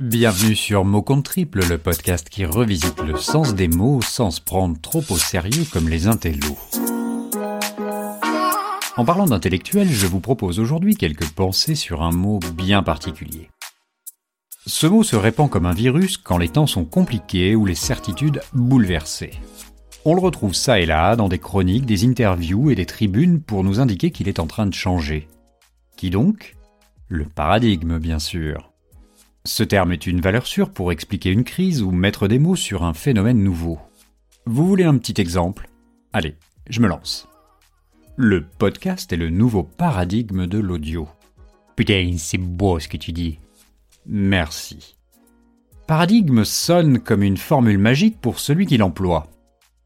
Bienvenue sur Mot compte triple, le podcast qui revisite le sens des mots sans se prendre trop au sérieux comme les intellos. En parlant d'intellectuel, je vous propose aujourd'hui quelques pensées sur un mot bien particulier. Ce mot se répand comme un virus quand les temps sont compliqués ou les certitudes bouleversées. On le retrouve ça et là dans des chroniques, des interviews et des tribunes pour nous indiquer qu'il est en train de changer. Qui donc? Le paradigme, bien sûr. Ce terme est une valeur sûre pour expliquer une crise ou mettre des mots sur un phénomène nouveau. Vous voulez un petit exemple? Allez, je me lance. Le podcast est le nouveau paradigme de l'audio. Putain, c'est beau ce que tu dis. Merci. Paradigme sonne comme une formule magique pour celui qui l'emploie.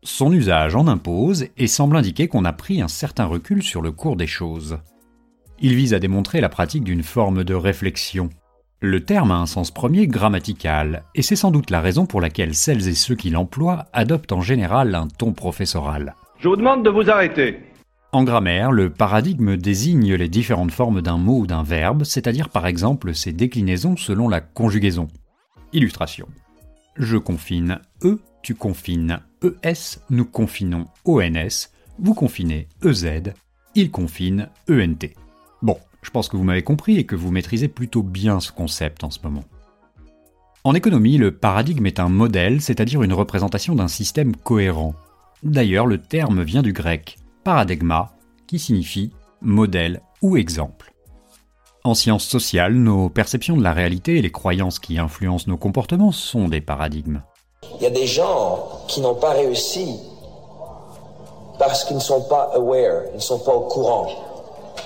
Son usage en impose et semble indiquer qu'on a pris un certain recul sur le cours des choses. Il vise à démontrer la pratique d'une forme de réflexion, le terme a un sens premier grammatical, et c'est sans doute la raison pour laquelle celles et ceux qui l'emploient adoptent en général un ton professoral. Je vous demande de vous arrêter. En grammaire, le paradigme désigne les différentes formes d'un mot ou d'un verbe, c'est-à-dire par exemple ses déclinaisons selon la conjugaison. Illustration. Je confine E, tu confines ES, nous confinons ONS, vous confinez EZ, il confine ENT. Bon, je pense que vous m'avez compris et que vous maîtrisez plutôt bien ce concept en ce moment. En économie, le paradigme est un modèle, c'est-à-dire une représentation d'un système cohérent. D'ailleurs, le terme vient du grec paradigma, qui signifie modèle ou exemple. En sciences sociales, nos perceptions de la réalité et les croyances qui influencent nos comportements sont des paradigmes. Il y a des gens qui n'ont pas réussi parce qu'ils ne sont pas au courant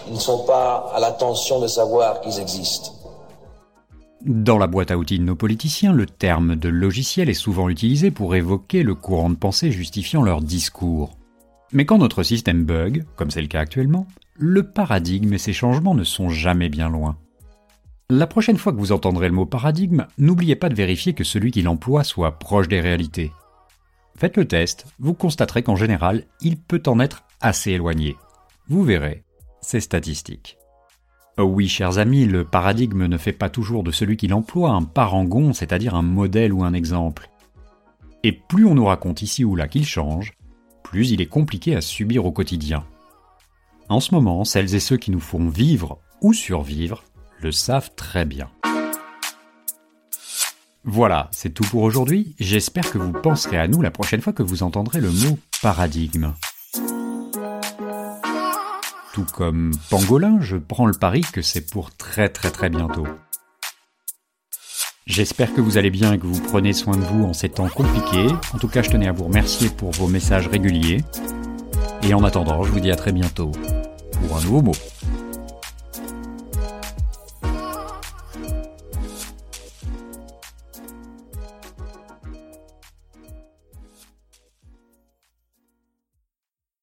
ils ne sont pas à l'attention de savoir qu'ils existent. Dans la boîte à outils de nos politiciens, le terme de logiciel est souvent utilisé pour évoquer le courant de pensée justifiant leur discours. Mais quand notre système bug, comme c'est le cas actuellement, le paradigme et ses changements ne sont jamais bien loin. La prochaine fois que vous entendrez le mot paradigme, n'oubliez pas de vérifier que celui qui l'emploie soit proche des réalités. Faites le test, vous constaterez qu'en général, il peut en être assez éloigné. Vous verrez, c'est statistique. Oh oui, chers amis, le paradigme ne fait pas toujours de celui qui l'emploie un parangon, c'est-à-dire un modèle ou un exemple. Et plus on nous raconte ici ou là qu'il change, plus il est compliqué à subir au quotidien. En ce moment, celles et ceux qui nous font vivre ou survivre le savent très bien. Voilà, c'est tout pour aujourd'hui. J'espère que vous penserez à nous la prochaine fois que vous entendrez le mot paradigme. Tout comme Pangolin, je prends le pari que c'est pour très très très bientôt. J'espère que vous allez bien et que vous prenez soin de vous en ces temps compliqués. En tout cas, je tenais à vous remercier pour vos messages réguliers. Et en attendant, je vous dis à très bientôt pour un nouveau mot.